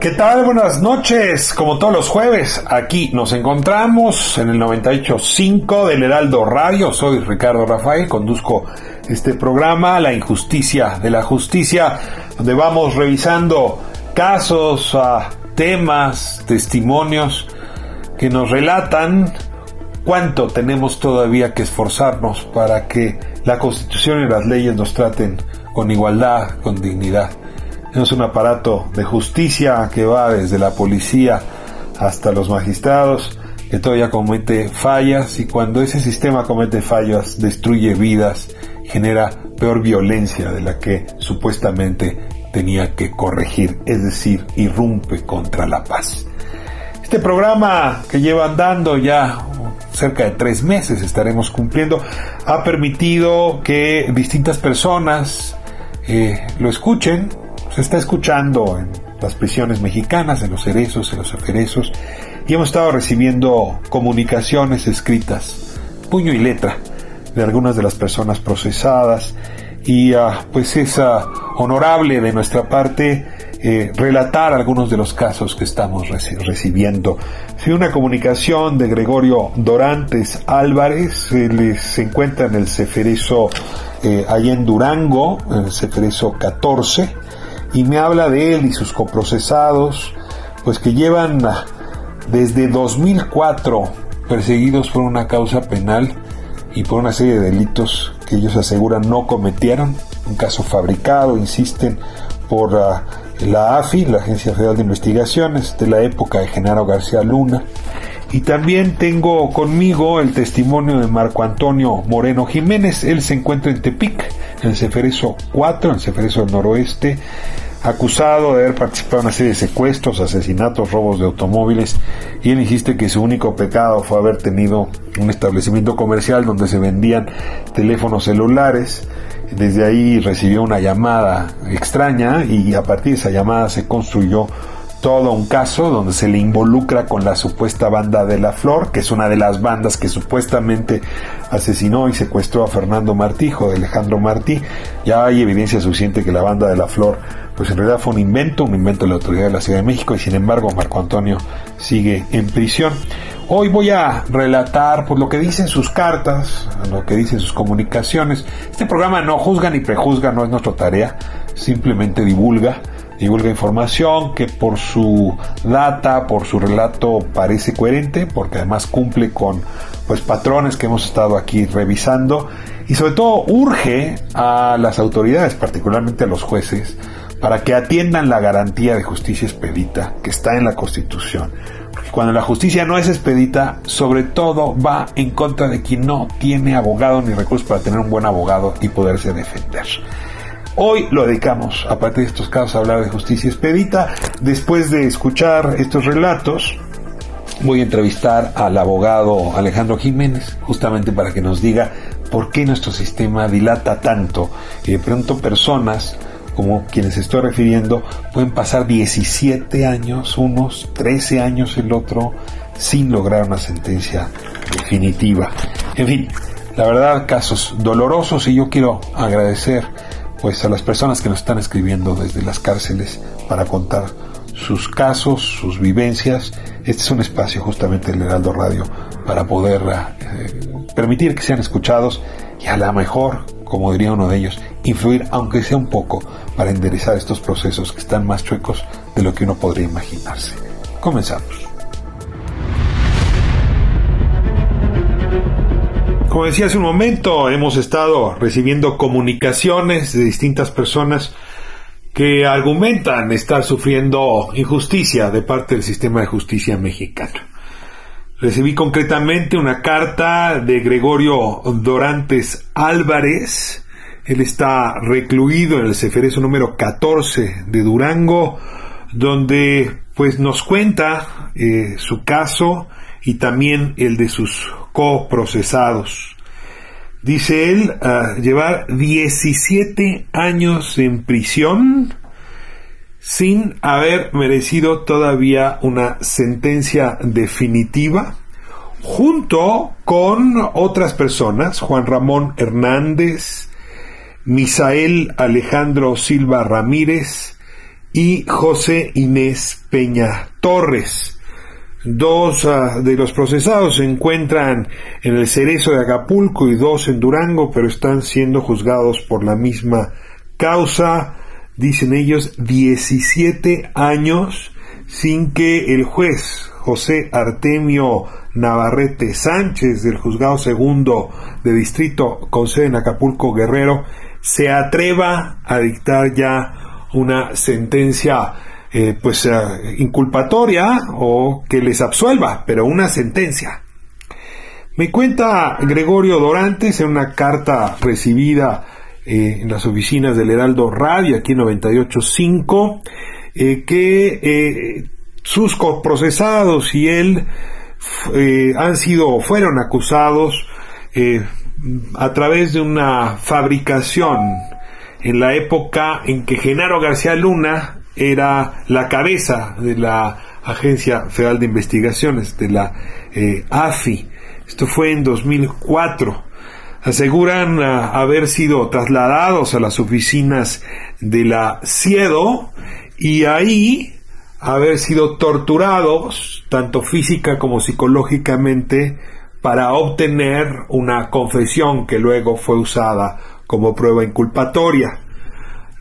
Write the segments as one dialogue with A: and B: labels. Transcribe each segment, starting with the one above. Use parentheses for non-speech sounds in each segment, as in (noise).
A: ¿Qué tal? Buenas noches. Como todos los jueves, aquí nos encontramos en el 98.5 del Heraldo Radio. Soy Ricardo Rafael, conduzco este programa, La Injusticia de la Justicia, donde vamos revisando casos, ah, temas, testimonios que nos relatan cuánto tenemos todavía que esforzarnos para que la Constitución y las leyes nos traten con igualdad, con dignidad. Tenemos un aparato de justicia que va desde la policía hasta los magistrados, que todavía comete fallas y cuando ese sistema comete fallas destruye vidas, genera peor violencia de la que supuestamente tenía que corregir, es decir, irrumpe contra la paz. Este programa que lleva andando ya cerca de tres meses estaremos cumpliendo, ha permitido que distintas personas eh, lo escuchen, se está escuchando en las prisiones mexicanas, en los cerezos, en los aferezos, y hemos estado recibiendo comunicaciones escritas, puño y letra, de algunas de las personas procesadas, y ah, pues es ah, honorable de nuestra parte eh, relatar algunos de los casos que estamos recibiendo. Si una comunicación de Gregorio Dorantes Álvarez, él se encuentra en el Ceferezo, eh, allá en Durango, en el Ceferezo 14, y me habla de él y sus coprocesados, pues que llevan ah, desde 2004 perseguidos por una causa penal y por una serie de delitos que ellos aseguran no cometieron, un caso fabricado, insisten, por ah, la AFI, la Agencia Federal de Investigaciones, de la época de Genaro García Luna. Y también tengo conmigo el testimonio de Marco Antonio Moreno Jiménez. Él se encuentra en Tepic, en el Ceferezo 4, en el Ceferezo del Noroeste, acusado de haber participado en una serie de secuestros, asesinatos, robos de automóviles, y él insiste que su único pecado fue haber tenido un establecimiento comercial donde se vendían teléfonos celulares. Desde ahí recibió una llamada extraña y a partir de esa llamada se construyó todo un caso donde se le involucra con la supuesta banda de la Flor, que es una de las bandas que supuestamente asesinó y secuestró a Fernando Martí, hijo de Alejandro Martí. Ya hay evidencia suficiente que la banda de la Flor, pues en realidad fue un invento, un invento de la autoridad de la Ciudad de México y sin embargo Marco Antonio sigue en prisión. Hoy voy a relatar por lo que dicen sus cartas, lo que dicen sus comunicaciones. Este programa no juzga ni prejuzga, no es nuestra tarea, simplemente divulga divulga información que por su data, por su relato parece coherente, porque además cumple con pues patrones que hemos estado aquí revisando y sobre todo urge a las autoridades, particularmente a los jueces, para que atiendan la garantía de justicia expedita que está en la Constitución. Porque cuando la justicia no es expedita, sobre todo va en contra de quien no tiene abogado ni recursos para tener un buen abogado y poderse defender. Hoy lo dedicamos, a partir de estos casos, a hablar de justicia expedita. Después de escuchar estos relatos, voy a entrevistar al abogado Alejandro Jiménez, justamente para que nos diga por qué nuestro sistema dilata tanto y de pronto personas como quienes estoy refiriendo pueden pasar 17 años unos, 13 años el otro, sin lograr una sentencia definitiva. En fin, la verdad, casos dolorosos y yo quiero agradecer pues a las personas que nos están escribiendo desde las cárceles para contar sus casos, sus vivencias. Este es un espacio justamente del Heraldo Radio para poder eh, permitir que sean escuchados y a lo mejor como diría uno de ellos, influir aunque sea un poco para enderezar estos procesos que están más chuecos de lo que uno podría imaginarse. Comenzamos. Como decía hace un momento, hemos estado recibiendo comunicaciones de distintas personas que argumentan estar sufriendo injusticia de parte del sistema de justicia mexicano. Recibí concretamente una carta de Gregorio Dorantes Álvarez. Él está recluido en el Ceferezo número 14 de Durango, donde pues nos cuenta eh, su caso y también el de sus coprocesados. Dice él, llevar 17 años en prisión sin haber merecido todavía una sentencia definitiva, junto con otras personas, Juan Ramón Hernández, Misael Alejandro Silva Ramírez y José Inés Peña Torres. Dos ah, de los procesados se encuentran en el Cerezo de Acapulco y dos en Durango, pero están siendo juzgados por la misma causa, dicen ellos, 17 años sin que el juez José Artemio Navarrete Sánchez del juzgado segundo de distrito con sede en Acapulco Guerrero se atreva a dictar ya una sentencia eh, pues eh, inculpatoria o que les absuelva, pero una sentencia. Me cuenta Gregorio Dorantes en una carta recibida eh, en las oficinas del Heraldo Radio, aquí en 98.5, que sus coprocesados y él han sido, fueron acusados a través de una fabricación en la época en que Genaro García Luna era la cabeza de la Agencia Federal de Investigaciones, de la eh, AFI. Esto fue en 2004. Aseguran ah, haber sido trasladados a las oficinas de la CIEDO y ahí haber sido torturados, tanto física como psicológicamente, para obtener una confesión que luego fue usada como prueba inculpatoria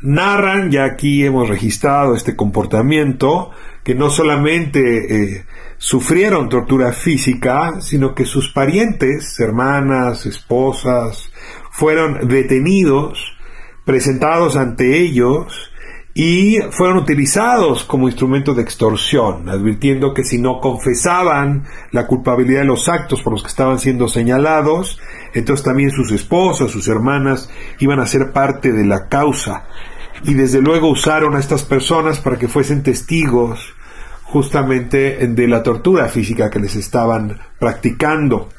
A: narran, ya aquí hemos registrado este comportamiento, que no solamente eh, sufrieron tortura física, sino que sus parientes, hermanas, esposas, fueron detenidos, presentados ante ellos, y fueron utilizados como instrumento de extorsión, advirtiendo que si no confesaban la culpabilidad de los actos por los que estaban siendo señalados, entonces también sus esposas, sus hermanas iban a ser parte de la causa. Y desde luego usaron a estas personas para que fuesen testigos justamente de la tortura física que les estaban practicando.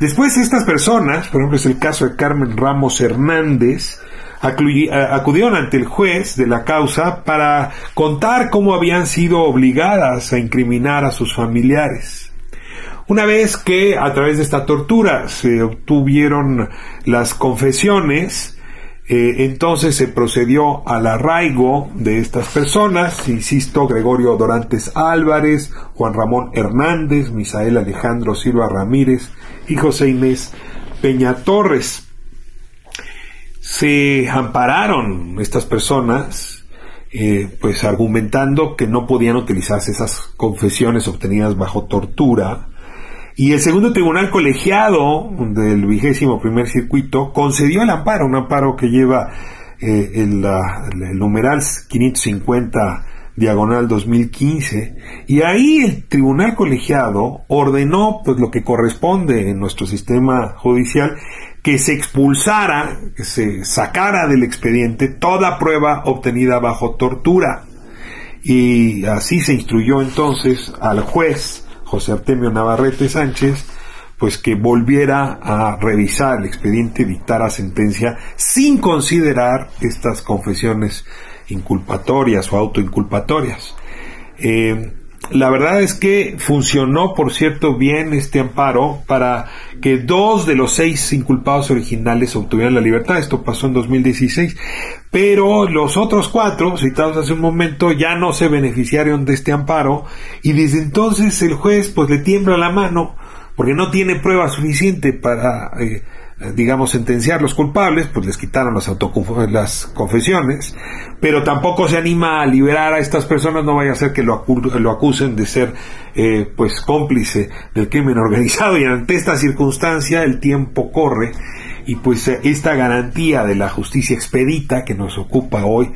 A: Después estas personas, por ejemplo es el caso de Carmen Ramos Hernández, acudieron ante el juez de la causa para contar cómo habían sido obligadas a incriminar a sus familiares. Una vez que a través de esta tortura se obtuvieron las confesiones, eh, entonces se procedió al arraigo de estas personas, insisto, Gregorio Dorantes Álvarez, Juan Ramón Hernández, Misael Alejandro Silva Ramírez y José Inés Peña Torres se ampararon estas personas, eh, pues argumentando que no podían utilizarse esas confesiones obtenidas bajo tortura. Y el segundo tribunal colegiado del vigésimo primer circuito concedió el amparo, un amparo que lleva eh, el, el numeral 550 diagonal 2015 y ahí el tribunal colegiado ordenó pues lo que corresponde en nuestro sistema judicial que se expulsara, que se sacara del expediente toda prueba obtenida bajo tortura. Y así se instruyó entonces al juez José Artemio Navarrete Sánchez, pues que volviera a revisar el expediente y dictara sentencia sin considerar estas confesiones inculpatorias o autoinculpatorias. Eh, la verdad es que funcionó, por cierto, bien este amparo para que dos de los seis inculpados originales obtuvieran la libertad. Esto pasó en 2016. Pero los otros cuatro, citados hace un momento, ya no se beneficiaron de este amparo y desde entonces el juez pues le tiembla la mano porque no tiene prueba suficiente para eh, digamos, sentenciar los culpables, pues les quitaron las, las confesiones, pero tampoco se anima a liberar a estas personas, no vaya a ser que lo, lo acusen de ser, eh, pues, cómplice del crimen (laughs) organizado, y ante esta circunstancia el tiempo corre, y pues eh, esta garantía de la justicia expedita que nos ocupa hoy,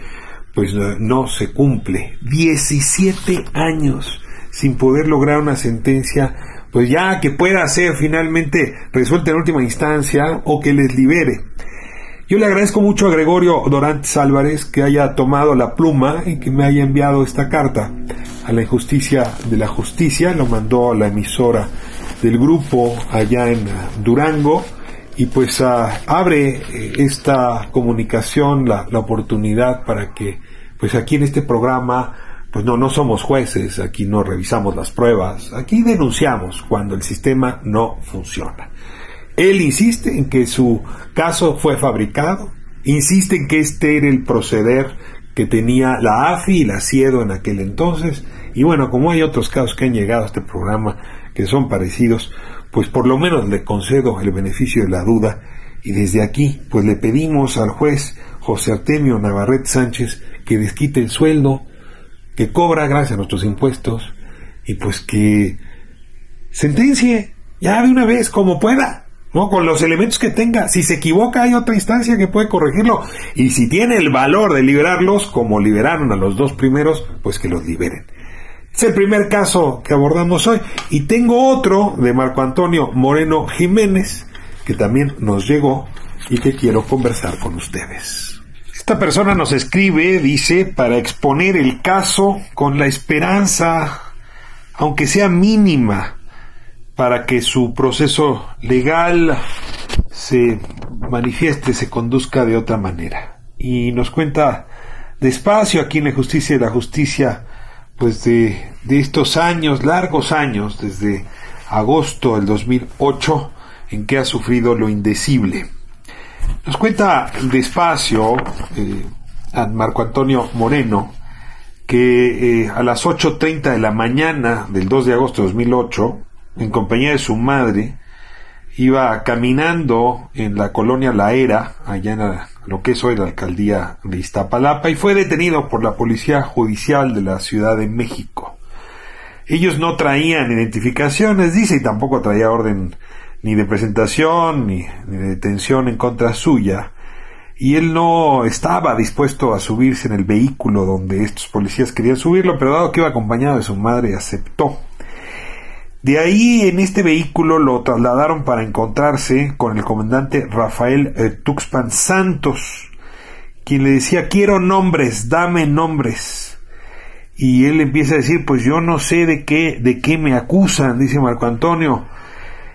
A: pues no se cumple. 17 años sin poder lograr una sentencia pues ya que pueda ser finalmente resuelta en última instancia o que les libere. Yo le agradezco mucho a Gregorio Dorantes Álvarez que haya tomado la pluma y que me haya enviado esta carta a la injusticia de la justicia, lo mandó a la emisora del grupo allá en Durango y pues ah, abre eh, esta comunicación la, la oportunidad para que pues aquí en este programa pues no, no somos jueces, aquí no revisamos las pruebas, aquí denunciamos cuando el sistema no funciona. Él insiste en que su caso fue fabricado, insiste en que este era el proceder que tenía la AFI y la CIEDO en aquel entonces, y bueno, como hay otros casos que han llegado a este programa que son parecidos, pues por lo menos le concedo el beneficio de la duda, y desde aquí, pues le pedimos al juez José Artemio Navarrete Sánchez que desquite el sueldo, que cobra gracias a nuestros impuestos y pues que sentencie ya de una vez como pueda, ¿no? Con los elementos que tenga. Si se equivoca hay otra instancia que puede corregirlo y si tiene el valor de liberarlos como liberaron a los dos primeros, pues que los liberen. Es el primer caso que abordamos hoy y tengo otro de Marco Antonio Moreno Jiménez que también nos llegó y que quiero conversar con ustedes. Esta persona nos escribe, dice, para exponer el caso con la esperanza, aunque sea mínima, para que su proceso legal se manifieste, se conduzca de otra manera. Y nos cuenta despacio aquí en la justicia de la justicia, pues de, de estos años, largos años, desde agosto del 2008, en que ha sufrido lo indecible. Nos cuenta despacio eh, Marco Antonio Moreno que eh, a las 8.30 de la mañana del 2 de agosto de 2008, en compañía de su madre, iba caminando en la colonia La Era, allá en lo que es hoy la alcaldía de Iztapalapa, y fue detenido por la Policía Judicial de la Ciudad de México. Ellos no traían identificaciones, dice, y tampoco traía orden ni de presentación ni, de detención en contra suya, y él no estaba dispuesto a subirse en el vehículo donde estos policías querían subirlo, pero dado que iba acompañado de su madre, aceptó. De ahí en este vehículo lo trasladaron para encontrarse con el comandante Rafael eh, Tuxpan Santos, quien le decía, quiero nombres, dame nombres. Y él empieza a decir, pues yo no sé de qué, de qué me acusan, dice Marco Antonio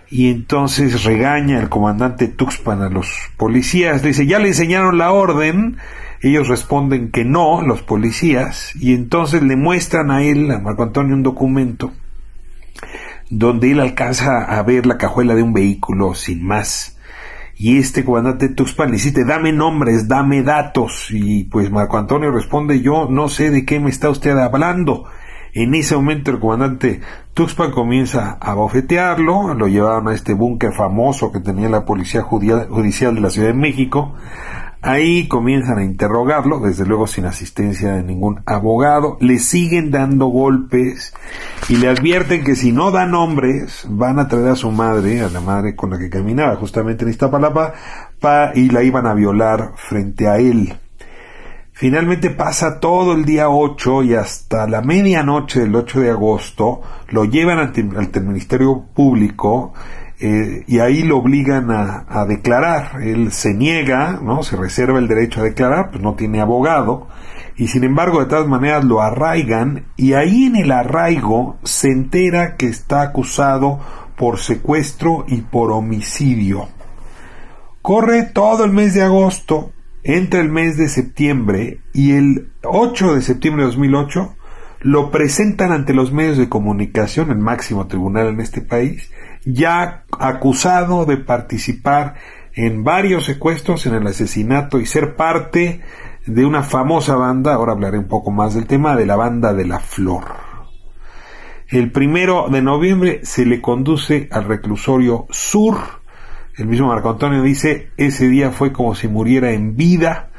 A: y entonces regaña el comandante Tuxpan a los policías, le dice, ya le enseñaron la orden, ellos responden que no, los policías, y entonces le muestran a él, a Marco Antonio, un documento donde él alcanza a ver la cajuela de un vehículo sin más. Y este comandante Tuxpan le dice, dame nombres, dame datos. Y pues Marco Antonio responde, yo no sé de qué me está usted hablando. En ese momento el comandante Tuxpan comienza a bofetearlo, lo llevaron a este búnker famoso que tenía la Policía Judicial de la Ciudad de México. Ahí comienzan a interrogarlo, desde luego sin asistencia de ningún abogado. Le siguen dando golpes y le advierten que si no da nombres, van a traer a su madre, a la madre con la que caminaba justamente en Iztapalapa, y la iban a violar frente a él. Finalmente pasa todo el día 8 y hasta la medianoche del 8 de agosto lo llevan ante, el Ministerio Público eh, y ahí lo obligan a, declarar. Él se niega, ¿no? Se reserva el derecho a declarar, pues no tiene abogado. Y sin embargo, de todas maneras lo arraigan y ahí en el arraigo se entera que está acusado por secuestro y por homicidio. Corre todo el mes de agosto entre el mes de septiembre y el 8 de septiembre de 2008 lo presentan ante los medios de comunicación, el máximo tribunal en este país, ya acusado de participar en varios secuestros, en el asesinato y ser parte de una famosa banda, ahora hablaré un poco más del tema, de la banda de la flor. El primero de noviembre se le conduce al reclusorio sur El mismo Marco Antonio dice, ese día fue como si muriera en vida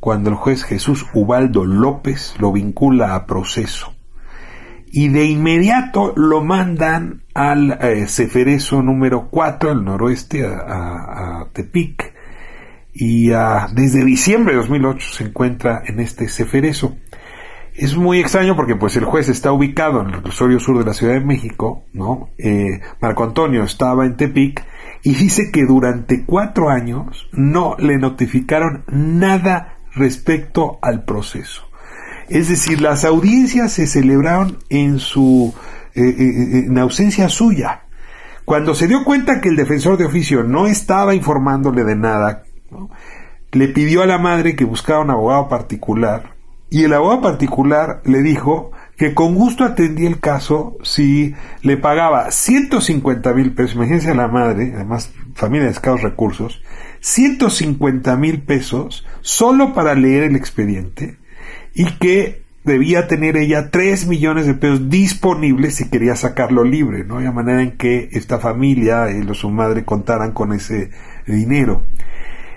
A: cuando el juez Jesús Ubaldo López lo vincula a proceso. Y de inmediato lo mandan al eh, Ceferezo número 4, al noroeste, a, Tepic. Y desde diciembre de 2008 se encuentra en este Ceferezo. Es muy extraño porque pues el juez está ubicado en el reclusorio sur de la Ciudad de México, ¿no? Eh, Marco Antonio estaba en Tepic y dice que durante cuatro años no le notificaron nada respecto al proceso. Es decir, las audiencias se celebraron en su eh, eh, eh, en ausencia suya. Cuando se dio cuenta que el defensor de oficio no estaba informándole de nada, le pidió a la madre que buscara un abogado particular y el abogado particular le dijo que con gusto atendía el caso si le pagaba 150 mil pesos, imagínense a la madre, además familia de escasos recursos, 150 mil pesos solo para leer el expediente y que debía tener ella 3 millones de pesos disponibles si quería sacarlo libre, ¿no? De manera en que esta familia y su madre contaran con ese dinero.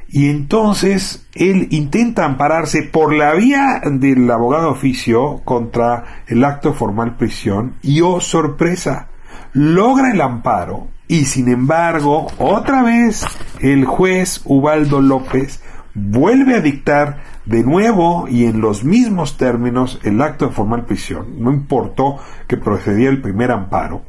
A: Y entonces él intenta ampararse por la vía del abogado oficio contra el acto formal prisión y, oh sorpresa, logra el amparo y sin embargo, otra vez el juez Ubaldo López vuelve a dictar de nuevo y en los mismos términos el acto de formal prisión. No importó que procedía el primer amparo.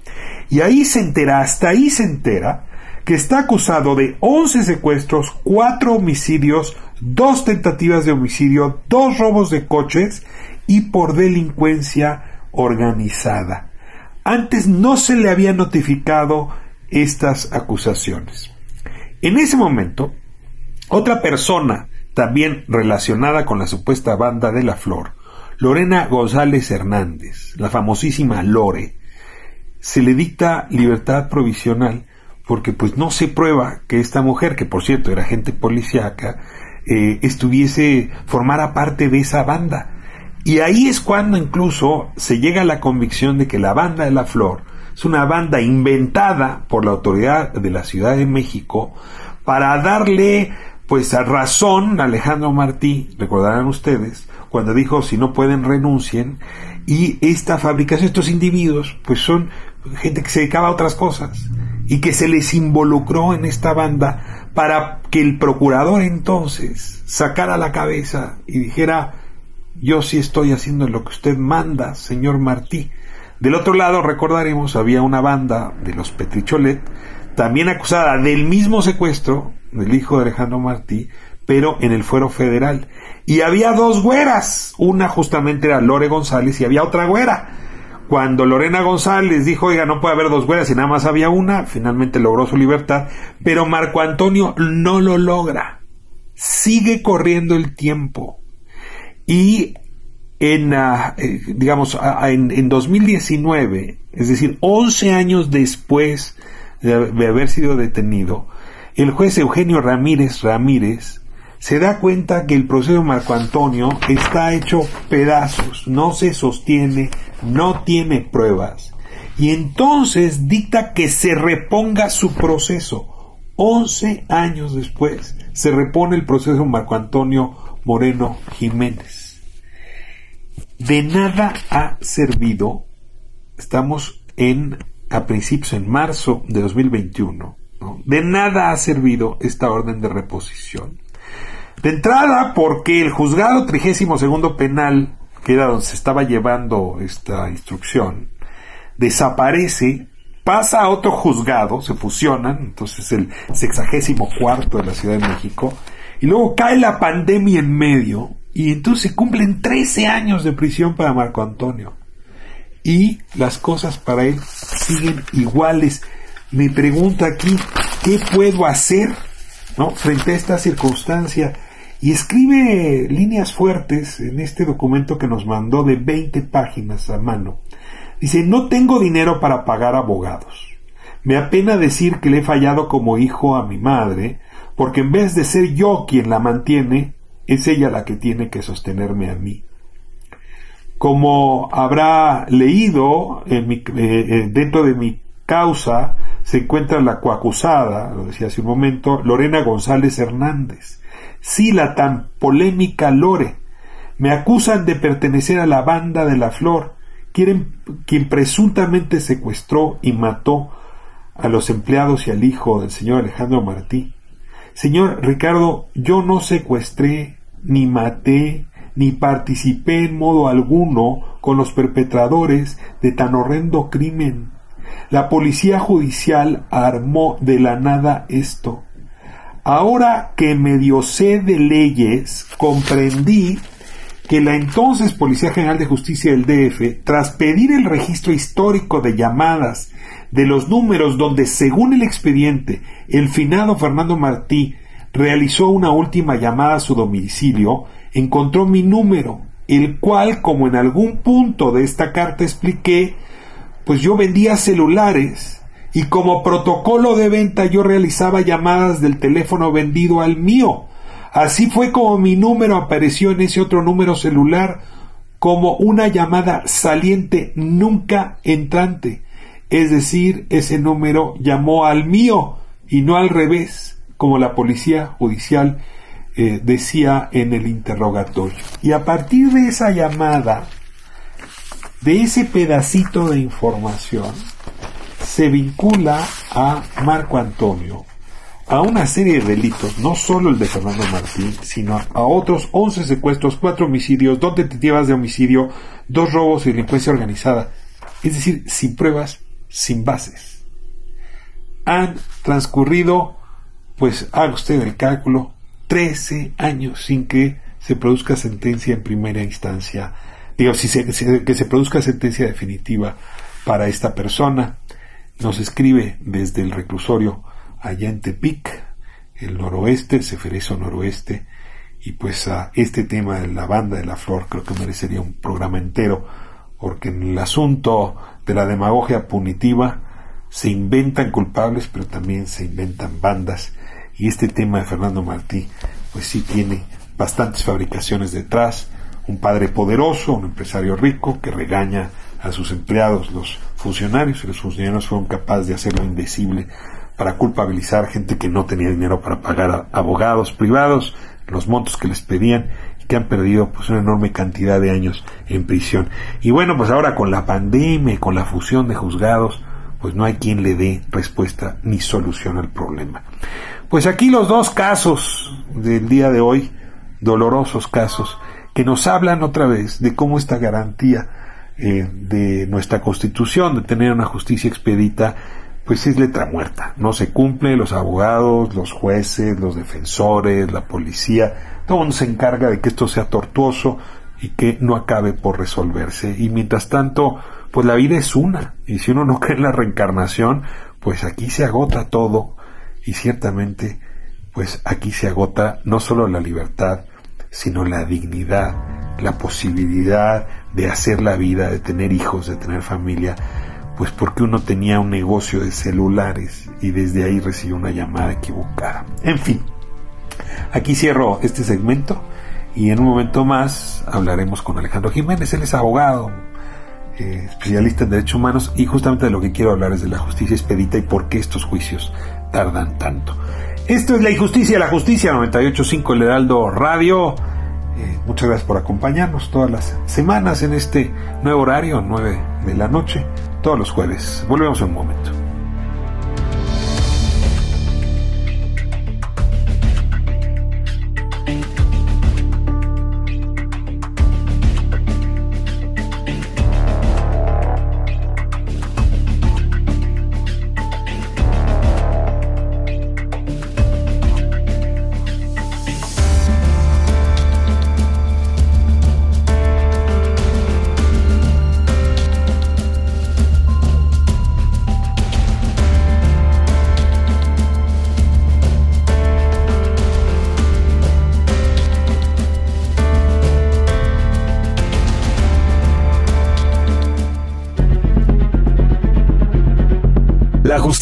A: Y ahí se entera, hasta ahí se entera, que está acusado de 11 secuestros, 4 homicidios, 2 tentativas de homicidio, 2 robos de coches y por delincuencia organizada. Antes no se le había notificado estas acusaciones. En ese momento, otra persona también relacionada con la supuesta banda de la flor, Lorena González Hernández, la famosísima Lore, se le dicta libertad provisional porque pues no se prueba que esta mujer, que por cierto era agente policíaca, eh, estuviese, formara parte de esa banda. Y ahí es cuando incluso se llega a la convicción de que la banda de la flor es una banda inventada por la autoridad de la Ciudad de México para darle pues a razón a Alejandro Martí, recordarán ustedes, cuando dijo si no pueden renuncien, y esta fabricación, estos individuos, pues son gente que se dedicaba a otras cosas y que se les involucró en esta banda para que el procurador entonces sacara la cabeza y dijera, yo sí estoy haciendo lo que usted manda, señor Martí. Del otro lado, recordaremos, había una banda de los Petricholet, también acusada del mismo secuestro del hijo de Alejandro Martí, pero en el fuero federal. Y había dos güeras, una justamente era Lore González y había otra güera. Cuando Lorena González dijo, oiga, no puede haber dos güeras y nada más había una, finalmente logró su libertad, pero Marco Antonio no lo logra. Sigue corriendo el tiempo. Y en, ah, eh, digamos, en, en, 2019, es decir, 11 años después de, de haber sido detenido, el juez Eugenio Ramírez Ramírez se da cuenta que el proceso Marco Antonio está hecho pedazos, no se sostiene, no tiene pruebas. Y entonces dicta que se reponga su proceso. Once años después se repone el proceso Marco Antonio Moreno Jiménez. De nada ha servido, estamos en a principios en marzo de 2021, de nada ha servido esta orden de reposición. De entrada, porque el juzgado 32 penal, que donde se estaba llevando esta instrucción, desaparece, pasa a otro juzgado, se fusionan, entonces el sexagésimo cuarto de la Ciudad de México, y luego cae la pandemia en medio, y entonces cumplen 13 años de prisión para Marco Antonio. Y las cosas para él siguen iguales. Me pregunta aquí, ¿qué puedo hacer? ¿No? Frente a esta circunstancia y escribe líneas fuertes en este documento que nos mandó de 20 páginas a mano. Dice, no tengo dinero para pagar abogados. Me apena decir que le he fallado como hijo a mi madre, porque en vez de ser yo quien la mantiene, es ella la que tiene que sostenerme a mí. Como habrá leído eh, eh, dentro de mi causa, se encuentra la coacusada, lo decía hace un momento, Lorena González Hernández. Sí, la tan polémica Lore. Me acusan de pertenecer a la banda de la flor, quien presuntamente secuestró y mató a los empleados y al hijo del señor Alejandro Martí. Señor Ricardo, yo no secuestré, ni maté, ni participé en modo alguno con los perpetradores de tan horrendo crimen. La policía judicial armó de la nada esto. Ahora que medio sé de leyes, comprendí que la entonces Policía General de Justicia del DF, tras pedir el registro histórico de llamadas de los números donde, según el expediente, el finado Fernando Martí realizó una última llamada a su domicilio, encontró mi número, el cual, como en algún punto de esta carta expliqué, pues yo vendía celulares y como protocolo de venta yo realizaba llamadas del teléfono vendido al mío. Así fue como mi número apareció en ese otro número celular como una llamada saliente nunca entrante. Es decir, ese número llamó al mío y no al revés, como la policía judicial eh, decía en el interrogatorio. Y a partir de esa llamada, de ese pedacito de información, se vincula a Marco Antonio a una serie de delitos, no solo el de Fernando Martín, sino a otros 11 secuestros, 4 homicidios, 2 tentativas de homicidio, 2 robos y delincuencia organizada. Es decir, sin pruebas, sin bases. Han transcurrido, pues haga usted el cálculo, 13 años sin que se produzca sentencia en primera instancia. Digo, si que se produzca sentencia definitiva para esta persona. Nos escribe desde el reclusorio allá en Tepic, el noroeste, el Ceferezo noroeste, y pues a este tema de la banda de la flor creo que merecería un programa entero, porque en el asunto de la demagogia punitiva se inventan culpables, pero también se inventan bandas. Y este tema de Fernando Martí, pues sí tiene bastantes fabricaciones detrás. Un padre poderoso, un empresario rico que regaña a sus empleados, los funcionarios, y los funcionarios fueron capaces de hacerlo indecible para culpabilizar gente que no tenía dinero para pagar a abogados privados, los montos que les pedían que han perdido pues una enorme cantidad de años en prisión. Y bueno, pues ahora con la pandemia, con la fusión de juzgados, pues no hay quien le dé respuesta ni solución al problema. Pues aquí los dos casos del día de hoy, dolorosos casos, que nos hablan otra vez de cómo esta garantía eh, de nuestra constitución de tener una justicia expedita pues es letra muerta, no se cumple, los abogados, los jueces, los defensores, la policía, todo mundo se encarga de que esto sea tortuoso y que no acabe por resolverse. Y mientras tanto, pues la vida es una, y si uno no (laughs) cree en la reencarnación, pues aquí se agota todo, y ciertamente, pues aquí se agota no solo la libertad, sino la dignidad, la posibilidad de hacer la vida, de tener hijos, de tener familia, pues porque uno tenía un negocio de celulares y desde ahí recibió una llamada equivocada. En fin, aquí cierro este segmento y en un momento más hablaremos con Alejandro Jiménez, él es abogado, eh, especialista en derechos humanos y justamente de lo que quiero hablar es de la justicia expedita y por qué estos juicios tardan tanto. Esto es La Injusticia, la Justicia 985 El Heraldo Radio. Eh, muchas gracias por acompañarnos todas las semanas en este nuevo horario, 9 de la noche todos los jueves. Volvemos en un momento.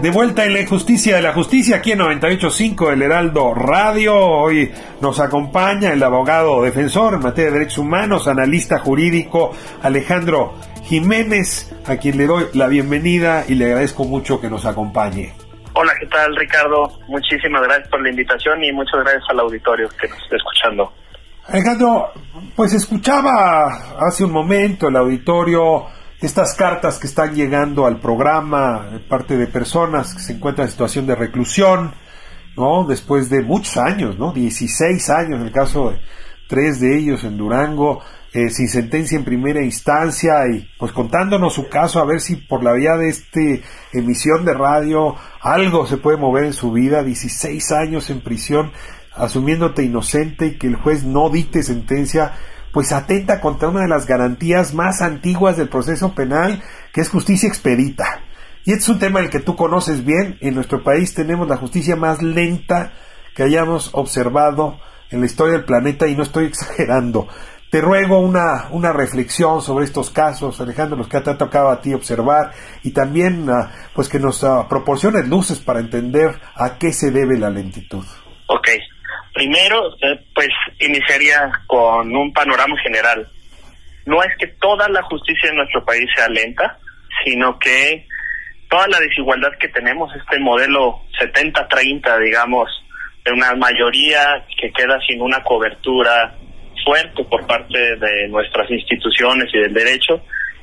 A: De vuelta en la injusticia de la justicia, aquí en 98.5 el Heraldo Radio. Hoy nos acompaña el abogado defensor en materia de derechos humanos, analista jurídico Alejandro Jiménez, a quien le doy la bienvenida y le agradezco mucho que nos acompañe.
B: Hola, ¿qué tal Ricardo? Muchísimas gracias por la invitación y muchas gracias al auditorio que nos está escuchando.
A: Alejandro, pues escuchaba hace un momento el auditorio estas cartas que están llegando al programa de parte de personas que se encuentran en situación de reclusión, ¿no? Después de muchos años, ¿no? 16 años en el caso de tres de ellos en Durango, eh, sin sentencia en primera instancia y pues contándonos su caso a ver si por la vía de este emisión de radio algo se puede mover en su vida, 16 años en prisión, asumiéndote inocente y que el juez no dicte sentencia, pues atenta contra una de las garantías más antiguas del proceso penal, que es justicia expedita. Y este es un tema el que tú conoces bien. En nuestro país tenemos la justicia más lenta que hayamos observado en la historia del planeta y no estoy (laughs) exagerando. Te ruego una, una reflexión sobre estos casos, Alejandro, los que te ha tocado a ti observar y también ah, pues que nos uh, proporciones luces para entender a qué se debe la lentitud.
B: Ok, primero eh, pues iniciaría con un panorama general. No es que toda la justicia en nuestro país sea lenta, sino que toda la desigualdad que tenemos, este modelo 70-30, digamos, de una mayoría que queda sin una cobertura fuerte por parte de nuestras instituciones y del derecho,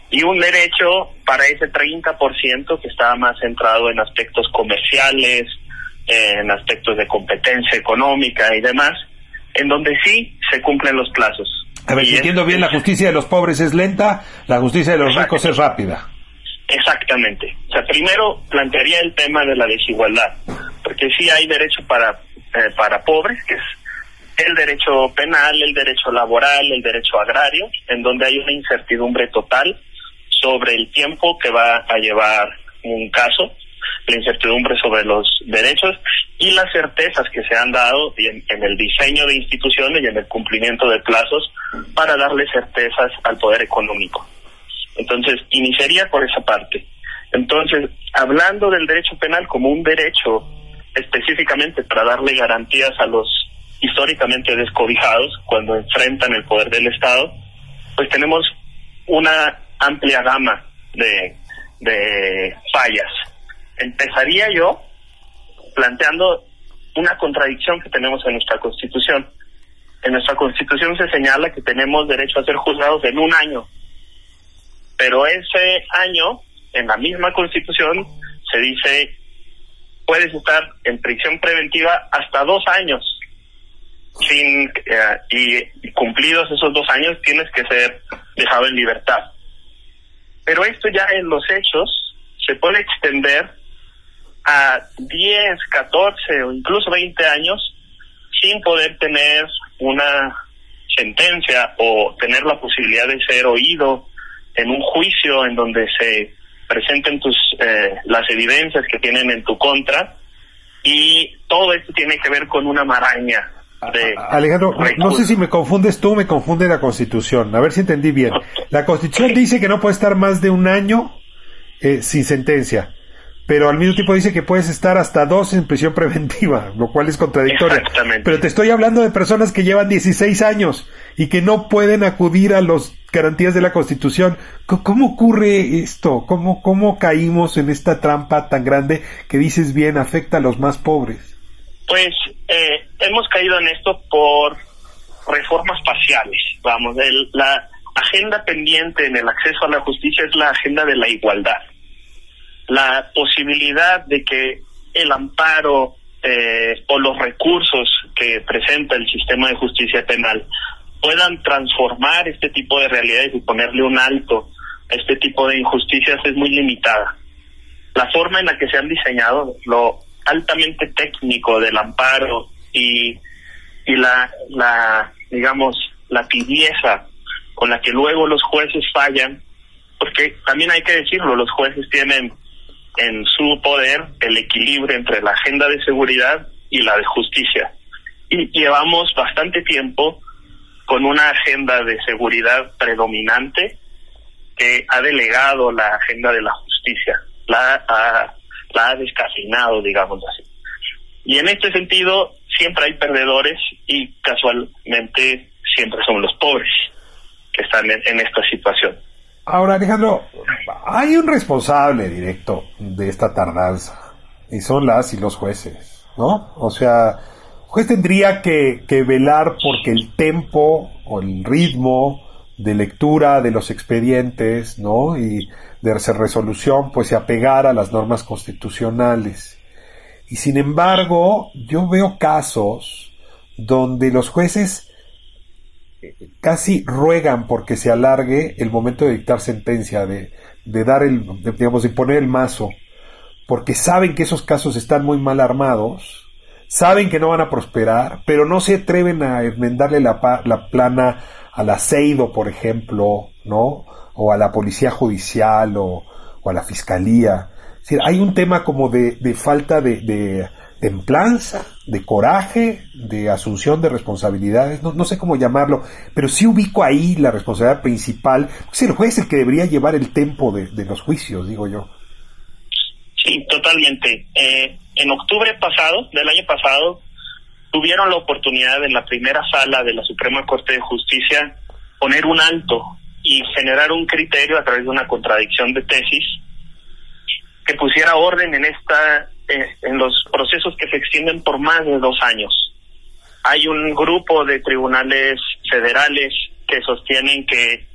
B: y un derecho para ese 30% que está más centrado en aspectos comerciales, en aspectos de competencia económica y demás, en donde sí se cumplen los plazos.
A: A ver, si entiendo bien, la justicia de los pobres es lenta, la justicia de los ricos es rápida.
B: Exactamente. O sea, primero plantearía el tema de la desigualdad, porque sí hay derecho para, eh, para pobres, que es el derecho penal, el derecho laboral, el derecho agrario, en donde hay una incertidumbre total sobre el tiempo que va a llevar un caso, la incertidumbre sobre los derechos y las certezas que se han dado en, el diseño de instituciones y en el cumplimiento de plazos para darle certezas al poder económico. Entonces, iniciaría por esa parte. Entonces, hablando del derecho penal como un derecho específicamente para darle garantías a los históricamente descobijados cuando enfrentan el poder del Estado, pues tenemos una amplia gama de, de fallas. Empezaría yo planteando una contradicción que tenemos en nuestra Constitución. En nuestra Constitución se señala que tenemos derecho a ser juzgados en un año, pero ese año, en la misma Constitución, se dice puedes estar en prisión preventiva hasta dos años sin eh, y, cumplidos esos dos años tienes que ser dejado en libertad. Pero esto ya en los hechos se puede extender a 10, 14 o incluso 20 años sin poder tener una sentencia o tener la posibilidad de ser oído en un juicio en donde se presenten tus eh, las evidencias que tienen en tu contra y todo esto tiene que ver con una maraña
A: Alejandro, no sé si me confundes tú o me confunde la Constitución. A ver si entendí bien. La Constitución dice que no puede estar más de un año eh, sin sentencia, pero al mismo tiempo dice que puedes estar hasta dos en prisión preventiva, (laughs) lo cual es contradictorio. Pero te estoy hablando de personas que llevan 16 años y que no pueden acudir a las garantías de la Constitución. ¿Cómo ocurre esto? ¿Cómo, ¿Cómo caímos en esta trampa tan grande que dices bien afecta a los más pobres?
B: Pues eh, hemos caído en esto por reformas parciales. Vamos, el, la agenda pendiente en el acceso a la justicia es la agenda de la igualdad. La posibilidad de que el amparo eh, o los recursos que presenta el sistema de justicia penal puedan transformar este tipo de realidades y ponerle un alto a este tipo de injusticias es muy limitada. La forma en la que se han diseñado lo altamente técnico del amparo y, y la, la, digamos, la tibieza con la que luego los jueces fallan, porque también hay que decirlo, los jueces tienen en su poder el equilibrio entre la agenda de seguridad y la de justicia. Y llevamos bastante tiempo con una agenda de seguridad predominante que ha delegado la agenda de la justicia, la ha, la ha descafeinado, digamos así. Y en este sentido, siempre hay perdedores y casualmente siempre son los pobres que están en, esta situación.
A: Ahora, Alejandro, hay un responsable directo de esta tardanza y son las y los jueces, ¿no? O sea, el juez tendría que, que velar porque el tempo o el ritmo de lectura de los expedientes, ¿no? Y de resolución, pues se apegara a las normas constitucionales. Y sin embargo, yo veo casos donde los jueces casi ruegan porque se alargue el momento de dictar sentencia, de, de dar el, digamos, de poner el mazo, porque saben que esos casos están muy mal armados, saben que no van a prosperar, pero no se atreven a enmendarle la, la plana al aceido, por ejemplo, ¿no? O a la policía judicial o, a la fiscalía. hay un tema como de, falta de, de, templanza, de coraje, de asunción de responsabilidades, no, no, sé cómo llamarlo, pero sí ubico ahí la responsabilidad principal. Pues el juez es el que debería llevar el tempo de, los juicios, digo yo.
B: Sí, totalmente. Eh, en octubre pasado, del año pasado, tuvieron la oportunidad en la primera sala de la Suprema Corte de Justicia poner un alto y generar un criterio a través de una contradicción de tesis que pusiera orden en esta eh, en los procesos que se extienden por más de dos años. Hay un grupo de tribunales federales que sostienen que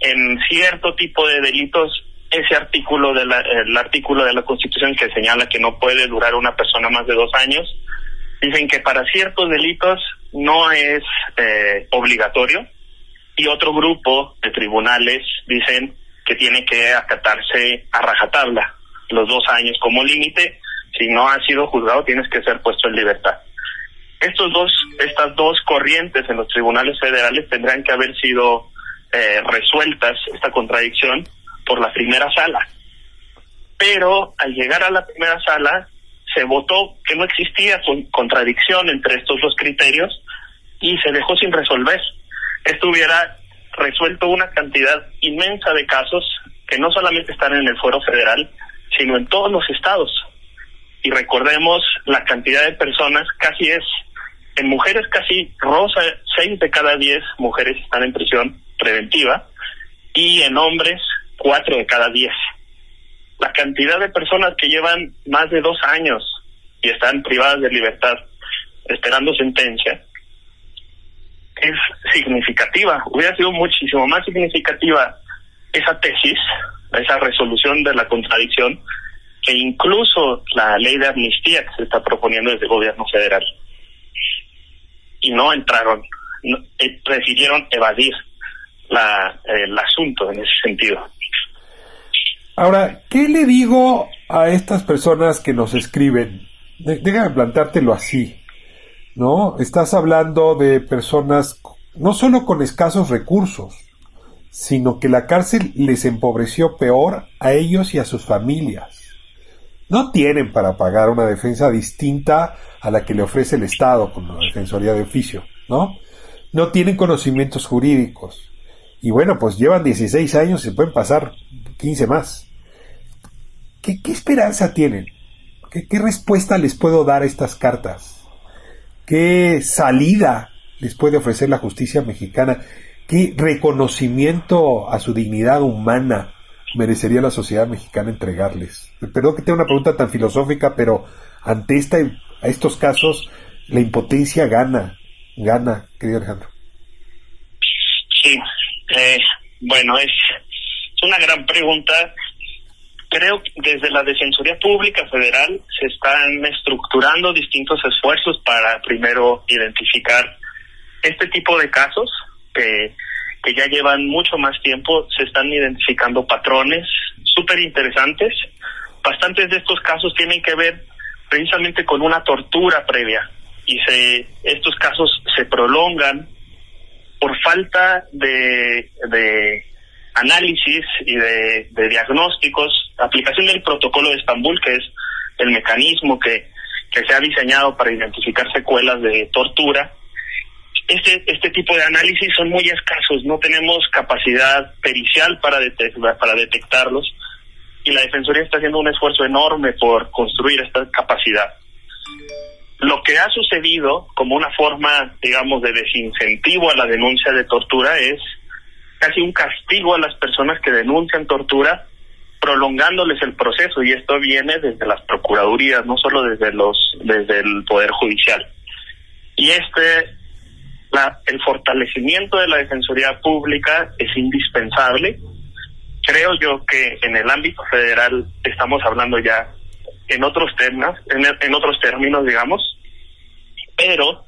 B: en cierto tipo de delitos ese artículo de la, artículo de la Constitución que señala que no puede durar una persona más de dos años dicen que para ciertos delitos no es eh, obligatorio y otro grupo de tribunales dicen que tiene que acatarse a rajatabla los dos años como límite. Si no ha sido juzgado, tienes que ser puesto en libertad. Estos dos, estas dos corrientes en los tribunales federales tendrán que haber sido eh, resueltas, esta contradicción, por la primera sala. Pero al llegar a la primera sala, se votó que no existía contradicción entre estos dos criterios y se dejó sin resolver. Esto hubiera resuelto una cantidad inmensa de casos que no solamente están en el foro federal, sino en todos los estados. Y recordemos la cantidad de personas, casi es, en mujeres casi rosa, seis de cada diez mujeres están en prisión preventiva y en hombres cuatro de cada diez la cantidad de personas que llevan más de dos años y están privadas de libertad esperando sentencia es significativa. Hubiera sido muchísimo más significativa esa tesis, esa resolución de la contradicción, que incluso la ley de amnistía que se está proponiendo desde el gobierno federal. Y no entraron, no, eh, prefirieron evadir la, el asunto en ese sentido.
A: Ahora, ¿qué le digo a estas personas que nos escriben? déjame plantártelo así, ¿no? Estás hablando de personas no solo con escasos recursos, sino que la cárcel les empobreció peor a ellos y a sus familias. No tienen para pagar una defensa distinta a la que le ofrece el Estado con la Defensoría de Oficio, ¿no? No tienen conocimientos jurídicos. Y bueno, pues llevan 16 años y se pueden pasar 15 más. ¿Qué, esperanza tienen? ¿Qué, ¿Qué respuesta les puedo dar a estas cartas? ¿Qué salida les puede ofrecer la justicia mexicana? ¿Qué reconocimiento a su dignidad humana merecería la sociedad mexicana entregarles? Perdón que tenga una pregunta tan filosófica, pero ante esta, a estos casos la impotencia gana, gana, querido Alejandro.
B: Sí, eh, bueno, es una gran pregunta creo que desde la Defensoría Pública Federal se están estructurando distintos esfuerzos para primero identificar este tipo de casos que, que ya llevan mucho más tiempo, se están identificando patrones súper interesantes. Bastantes de estos casos tienen que ver precisamente con una tortura previa y se estos casos se prolongan por falta de, de análisis y de, diagnósticos, aplicación del protocolo de Estambul, que es el mecanismo que, que se ha diseñado para identificar secuelas de tortura. Este, este tipo de análisis son muy escasos, no tenemos capacidad pericial para, para detectarlos y la Defensoría está haciendo un esfuerzo enorme por construir esta capacidad. Lo que ha sucedido como una forma, digamos, de desincentivo a la denuncia de tortura es casi un castigo a las personas que denuncian tortura, prolongándoles el proceso y esto viene desde las procuradurías, no solo desde los desde el poder judicial. Y este la, el fortalecimiento de la defensoría pública es indispensable. Creo yo que en el ámbito federal estamos hablando ya en otros temas, en, en otros términos, digamos, pero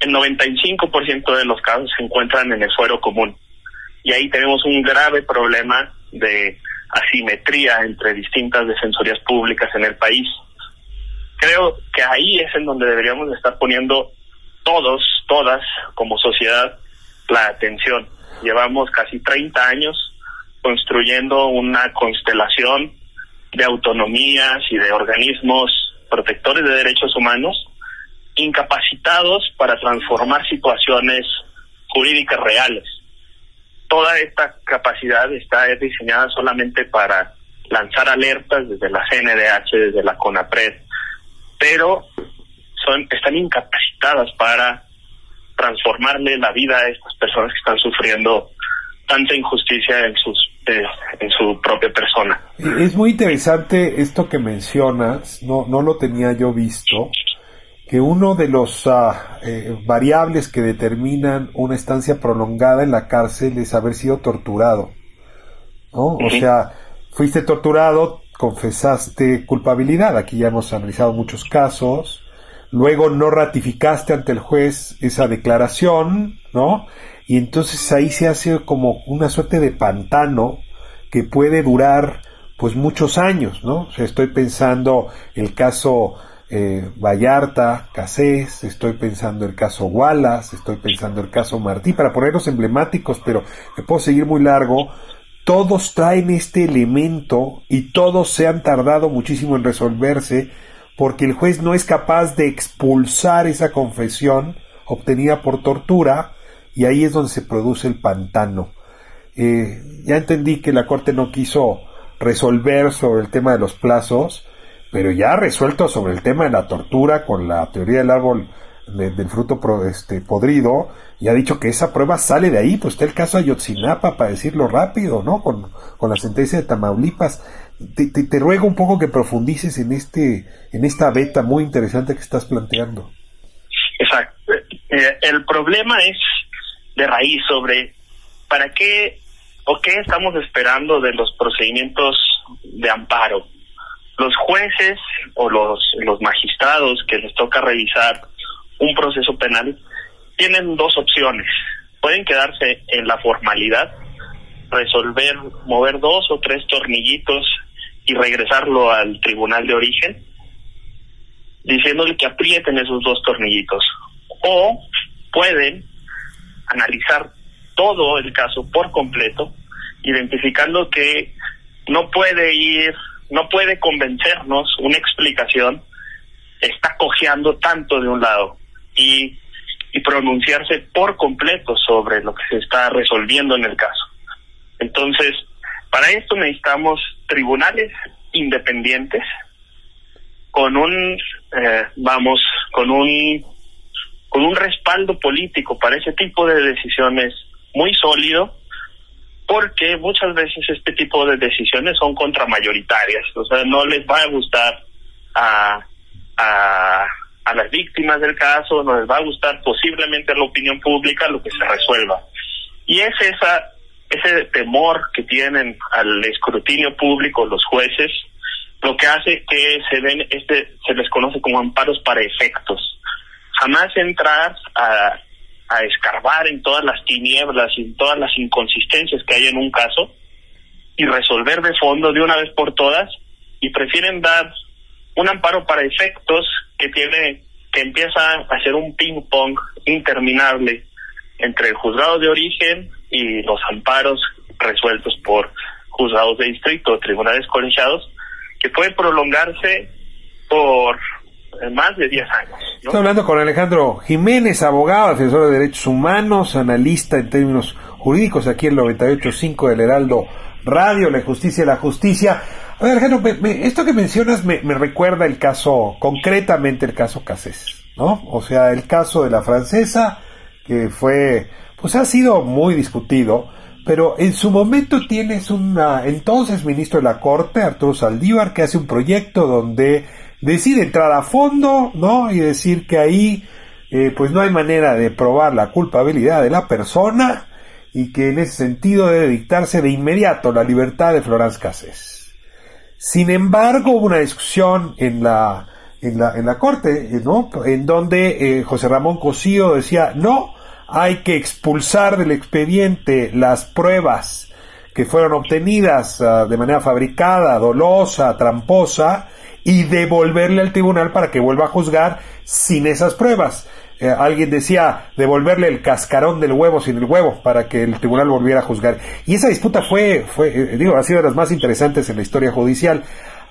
B: el 95% de los casos se encuentran en el fuero común y ahí tenemos un grave problema de asimetría entre distintas defensorías públicas en el país. Creo que ahí es en donde deberíamos estar poniendo todos, todas, como sociedad, la atención. Llevamos casi 30 años construyendo una constelación de autonomías y de organismos protectores de derechos humanos incapacitados para transformar situaciones jurídicas reales toda esta capacidad está diseñada solamente para lanzar alertas desde la CNDH, desde la CONAPRED, pero son están incapacitadas para transformarle la vida a estas personas que están sufriendo tanta injusticia en sus eh, en su propia persona.
A: Es muy interesante esto que mencionas, no no lo tenía yo visto que uno de los ah, eh, variables que determinan una estancia prolongada en la cárcel es haber sido torturado. ¿no? O sea, fuiste torturado, confesaste culpabilidad. Aquí ya hemos analizado muchos casos. Luego no ratificaste ante el juez esa declaración, ¿no? Y entonces ahí se hace como una suerte de pantano que puede durar pues muchos años, ¿no? O sea, estoy pensando el caso eh, Vallarta, Casés, estoy pensando el caso Wallace, estoy pensando el caso Martí, para ponerlos emblemáticos, pero me puedo seguir muy largo. Todos traen este elemento y todos se han tardado muchísimo en resolverse porque el juez no es capaz de expulsar esa confesión obtenida por tortura y ahí es donde se produce el pantano. Eh, ya entendí que la Corte no quiso resolver sobre el tema de los plazos, pero ya resuelto sobre el tema de la tortura con la teoría del árbol del fruto este, podrido, y ha dicho que esa prueba sale de ahí, pues está el caso Ayotzinapa, para decirlo rápido, ¿no? Con, con la sentencia de Tamaulipas. Te, te, ruego un poco que profundices en este, en esta beta muy interesante que estás planteando.
B: Exacto. Eh, el problema es de raíz sobre para qué o qué estamos esperando de los procedimientos de amparo los jueces o los, los magistrados que les toca revisar un proceso penal tienen dos opciones. Pueden quedarse en la formalidad, resolver, mover dos o tres tornillitos y regresarlo al tribunal de origen, diciéndole que aprieten esos dos tornillitos. O pueden analizar todo el caso por completo, identificando que no puede ir no puede convencernos una explicación, está cojeando tanto de un lado y, y pronunciarse por completo sobre lo que se está resolviendo en el caso. Entonces, para esto necesitamos tribunales independientes con un, eh, vamos, con un, con un respaldo político para ese tipo de decisiones muy sólido porque muchas veces este tipo de decisiones son contramayoritarias, o sea, no les va a gustar a, a, a las víctimas del caso, no les va a gustar posiblemente a la opinión pública lo que se resuelva. Y es esa ese temor que tienen al escrutinio público los jueces lo que hace que se den este se les conoce como amparos para efectos. Jamás entrar a a escarbar en todas las tinieblas y todas las inconsistencias que hay en un caso y resolver de fondo de una vez por todas y prefieren dar un amparo para efectos que tiene que empieza a ser un ping pong interminable entre el juzgado de origen y los amparos resueltos por juzgados de distrito tribunales colegiados que puede prolongarse por más de 10 años.
A: Estoy hablando con Alejandro Jiménez, abogado, defensor de derechos humanos, analista en términos jurídicos aquí en 98.5 del Heraldo Radio, la justicia y la justicia. A ver, Alejandro, esto que mencionas me, me, recuerda el caso, concretamente el caso Casés, ¿no? O sea, el caso de la francesa, que fue, pues ha sido muy discutido, pero en su momento tienes un entonces ministro de la Corte, Arturo Saldívar, que hace un proyecto donde decide entrar a fondo, ¿no? Y decir que ahí, eh, pues no hay manera de probar la culpabilidad de la persona y que en ese sentido debe dictarse de inmediato la libertad de Florence Cassés. Sin embargo, hubo una discusión en la, en la, en la Corte, ¿no? En donde eh, José Ramón Cosío decía, no, hay que expulsar del expediente las pruebas que fueron obtenidas ah, de manera fabricada, dolosa, tramposa, y devolverle al tribunal para que vuelva a juzgar sin esas pruebas. Eh, alguien decía devolverle el cascarón del huevo sin el huevo para que el tribunal volviera a juzgar. Y esa disputa fue, fue eh, digo, ha sido de las más interesantes en la historia judicial.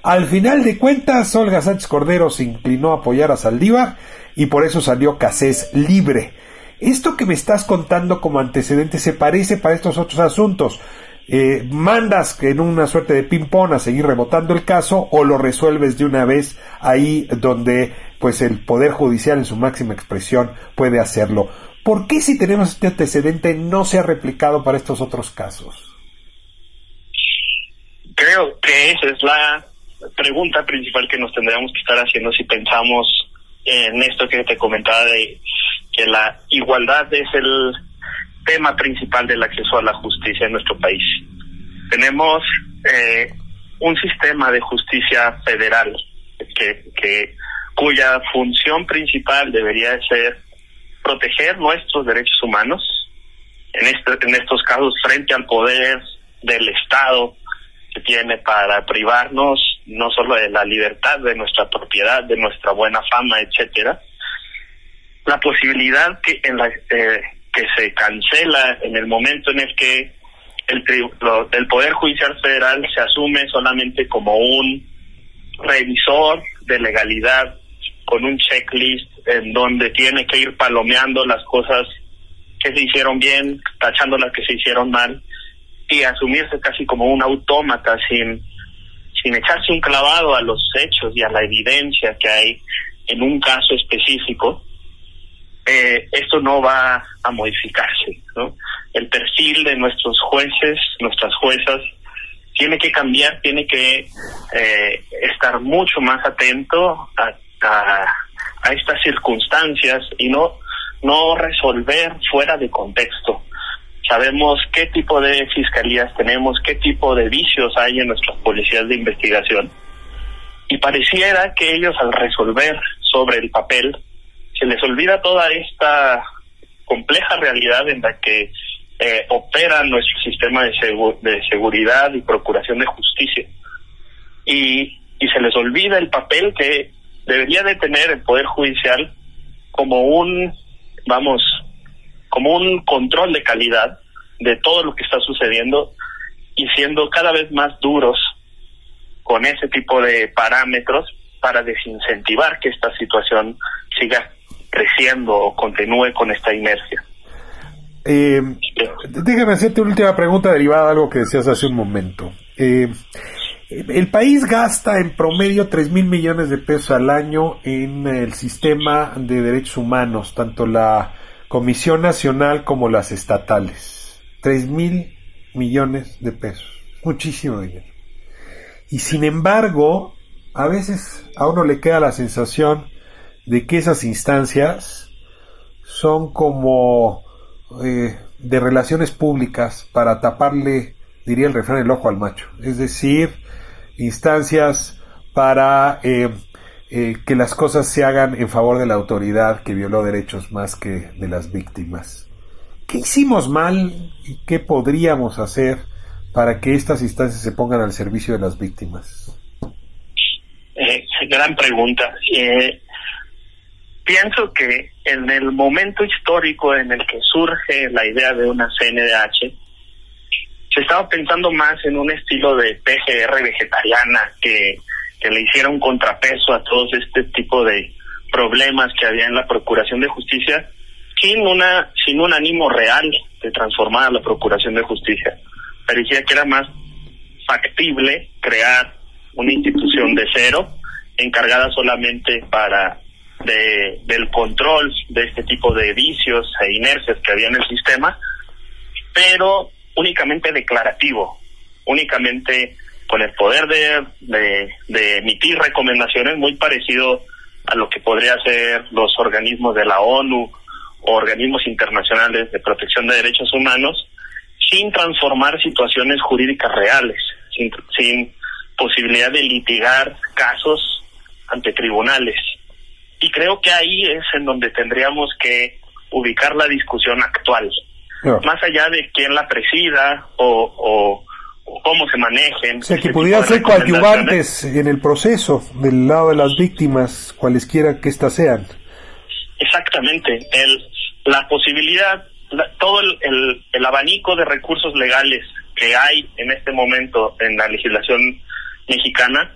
A: Al final de cuentas, Olga Sánchez Cordero se inclinó a apoyar a Saldívar y por eso salió Casés libre. Esto que me estás contando como antecedente se parece para estos otros asuntos. Eh, mandas en una suerte de ping-pong a seguir rebotando el caso o lo resuelves de una vez ahí donde pues el poder judicial en su máxima expresión puede hacerlo. ¿Por qué si tenemos este antecedente no se ha replicado para estos otros casos?
B: Creo que esa es la pregunta principal que nos tendríamos que estar haciendo si pensamos en esto que te comentaba de que la igualdad es el tema principal del acceso a la justicia en nuestro país. Tenemos eh, un sistema de justicia federal que, cuya función principal debería ser proteger nuestros derechos humanos, en, este, en estos casos frente al poder del Estado que tiene para privarnos no solo de la libertad, de nuestra propiedad, de nuestra buena fama, etcétera, la posibilidad que en la eh, que se cancela en el momento en el que el, el poder judicial federal se asume solamente como un revisor de legalidad con un checklist en donde tiene que ir palomeando las cosas que se hicieron bien, tachando las que se hicieron mal y asumirse casi como un autómata sin sin echarse un clavado a los hechos y a la evidencia que hay en un caso específico, eh, esto no va a modificarse. El perfil de nuestros jueces, nuestras juezas, tiene que cambiar, tiene que eh, estar mucho más atento a, a, estas circunstancias y no, no resolver fuera de contexto. Sabemos qué tipo de fiscalías tenemos, qué tipo de vicios hay en nuestras policías de investigación. Y pareciera que ellos al resolver sobre el papel se les olvida toda esta compleja realidad en la que eh, opera nuestro sistema de, de seguridad y procuración de justicia. Y, y se les olvida el papel que debería de tener el Poder Judicial como un, vamos, como un control de calidad de todo lo que está sucediendo y siendo cada vez más duros con ese tipo de parámetros para desincentivar que esta situación siga creciendo o continúe con esta inercia.
A: Eh, déjame hacerte una última pregunta derivada de algo que decías hace un momento. Eh, el país gasta en promedio 3 mil millones de pesos al año en el sistema de derechos humanos, tanto la Comisión Nacional como las estatales. 3 mil millones de pesos. Muchísimo dinero. Y sin embargo, a veces a uno le queda la sensación de que esas instancias son como eh, de relaciones públicas para taparle, diría el refrán, el ojo al macho. Es decir, instancias para eh, eh, que las cosas se hagan en favor de la autoridad que violó derechos más que de las víctimas. ¿Qué hicimos mal y qué podríamos hacer para que estas instancias se pongan al servicio de las víctimas?
B: gran pregunta pienso que en el momento histórico en el que surge la idea de una CNDH, se estaba pensando más en un estilo de PGR vegetariana que que le hiciera un contrapeso a todos este tipo de problemas que había en la Procuración de Justicia sin una sin un ánimo real de transformar la Procuración de Justicia. Parecía que era más factible crear una institución de cero encargada solamente para de, del control de este tipo de vicios e inercias que había en el sistema, pero únicamente declarativo, únicamente con el poder de, emitir recomendaciones muy parecido a lo que podría ser los organismos de la ONU o organismos internacionales de protección de derechos humanos, sin transformar situaciones jurídicas reales, sin, sin posibilidad de litigar casos ante tribunales. Y creo que ahí es en donde tendríamos que ubicar la discusión actual. Más allá de quién la presida o, cómo se manejen.
A: O sea, que pudieran ser coadyuvantes en el proceso del lado de las víctimas, cualesquiera que éstas sean.
B: Exactamente. El, la posibilidad, todo el, el, abanico de recursos legales que hay en este momento en la legislación mexicana,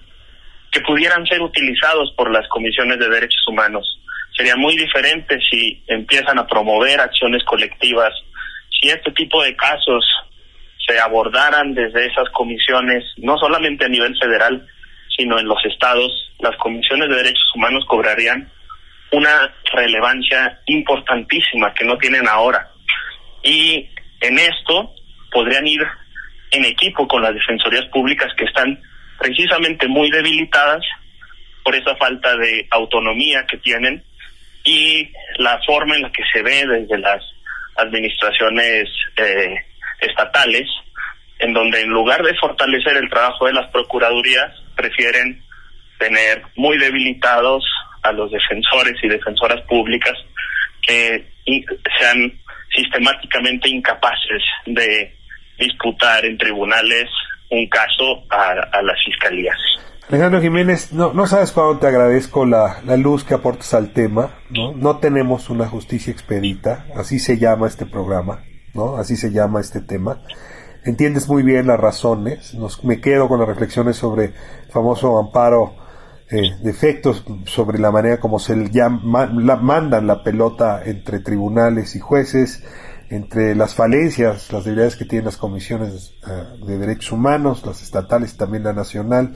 B: que pudieran ser utilizados por las comisiones de derechos humanos. Sería muy diferente si empiezan a promover acciones colectivas, si este tipo de casos se abordaran desde esas comisiones, no solamente a nivel federal, sino en los estados, las comisiones de derechos humanos cobrarían una relevancia importantísima que no tienen ahora. Y en esto podrían ir en equipo con las defensorías públicas que están precisamente muy debilitadas por esa falta de autonomía que tienen y la forma en la que se ve desde las administraciones eh, estatales, en donde en lugar de fortalecer el trabajo de las procuradurías, prefieren tener muy debilitados a los defensores y defensoras públicas que sean sistemáticamente incapaces de disputar en tribunales un caso a, las fiscalías.
A: Alejandro Jiménez, no, no sabes cuándo te agradezco la, la, luz que aportas al tema, ¿no? No tenemos una justicia expedita, así se llama este programa, ¿no? Así se llama este tema. Entiendes muy bien las razones, nos, me quedo con las reflexiones sobre el famoso amparo eh, de efectos, sobre la manera como se llama, la, mandan la pelota entre tribunales y jueces, entre las falencias, las debilidades que tienen las comisiones eh, de derechos humanos, las estatales y también la nacional,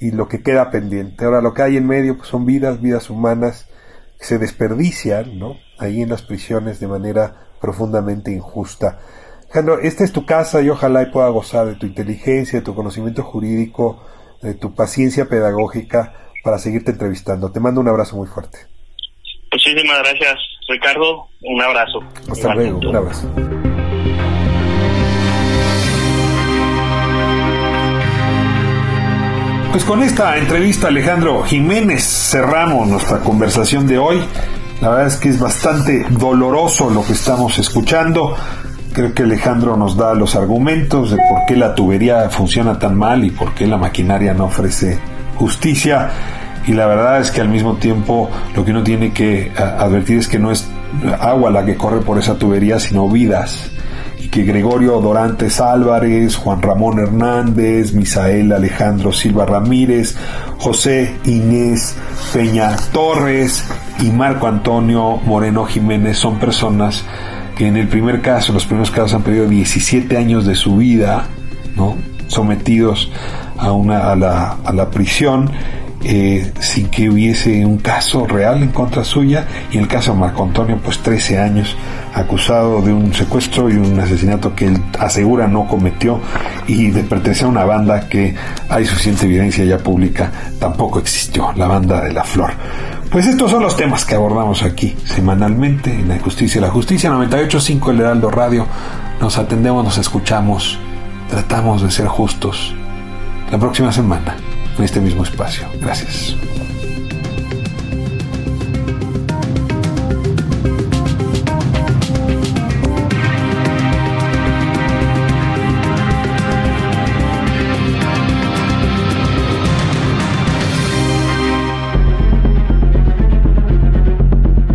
A: y lo que queda pendiente. Ahora, lo que hay en medio pues, son vidas, vidas humanas que se desperdician, ¿no? Ahí en las prisiones de manera profundamente injusta. Alejandro, esta es tu casa y ojalá y pueda gozar de tu inteligencia, de tu conocimiento jurídico, de tu paciencia pedagógica para seguirte entrevistando. Te mando un abrazo muy fuerte.
B: Muchísimas gracias, Ricardo. Un abrazo.
A: Hasta luego, un abrazo. Pues con esta entrevista, Alejandro Jiménez, cerramos nuestra conversación de hoy. La verdad es que es bastante doloroso lo que estamos escuchando. Creo que Alejandro nos da los argumentos de por qué la tubería funciona tan mal y por qué la maquinaria no ofrece justicia y la verdad es que al mismo tiempo lo que uno tiene que advertir es que no es agua la que corre por esa tubería, sino vidas. Y que Gregorio Dorantes Álvarez, Juan Ramón Hernández, Misael Alejandro Silva Ramírez, José Inés Peña Torres y Marco Antonio Moreno Jiménez son personas que en el primer caso, los primeros casos han perdido 17 años de su vida, ¿no? sometidos a, una, a, la, a la prisión eh, sin que hubiese un caso real en contra suya y el caso de Marco Antonio pues 13 años acusado de un secuestro y un asesinato que él asegura no cometió y de pertenecer a una banda que hay suficiente evidencia ya pública tampoco existió, la banda de la flor. Pues estos son los temas que abordamos aquí semanalmente en la justicia. La justicia 98.5 El Heraldo Radio. Nos atendemos, nos escuchamos, tratamos de ser justos. La próxima semana en este mismo espacio. Gracias.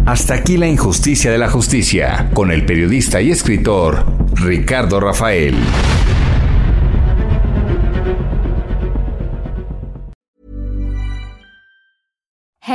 C: Hasta aquí la injusticia de la justicia, con el periodista y escritor Ricardo Rafael.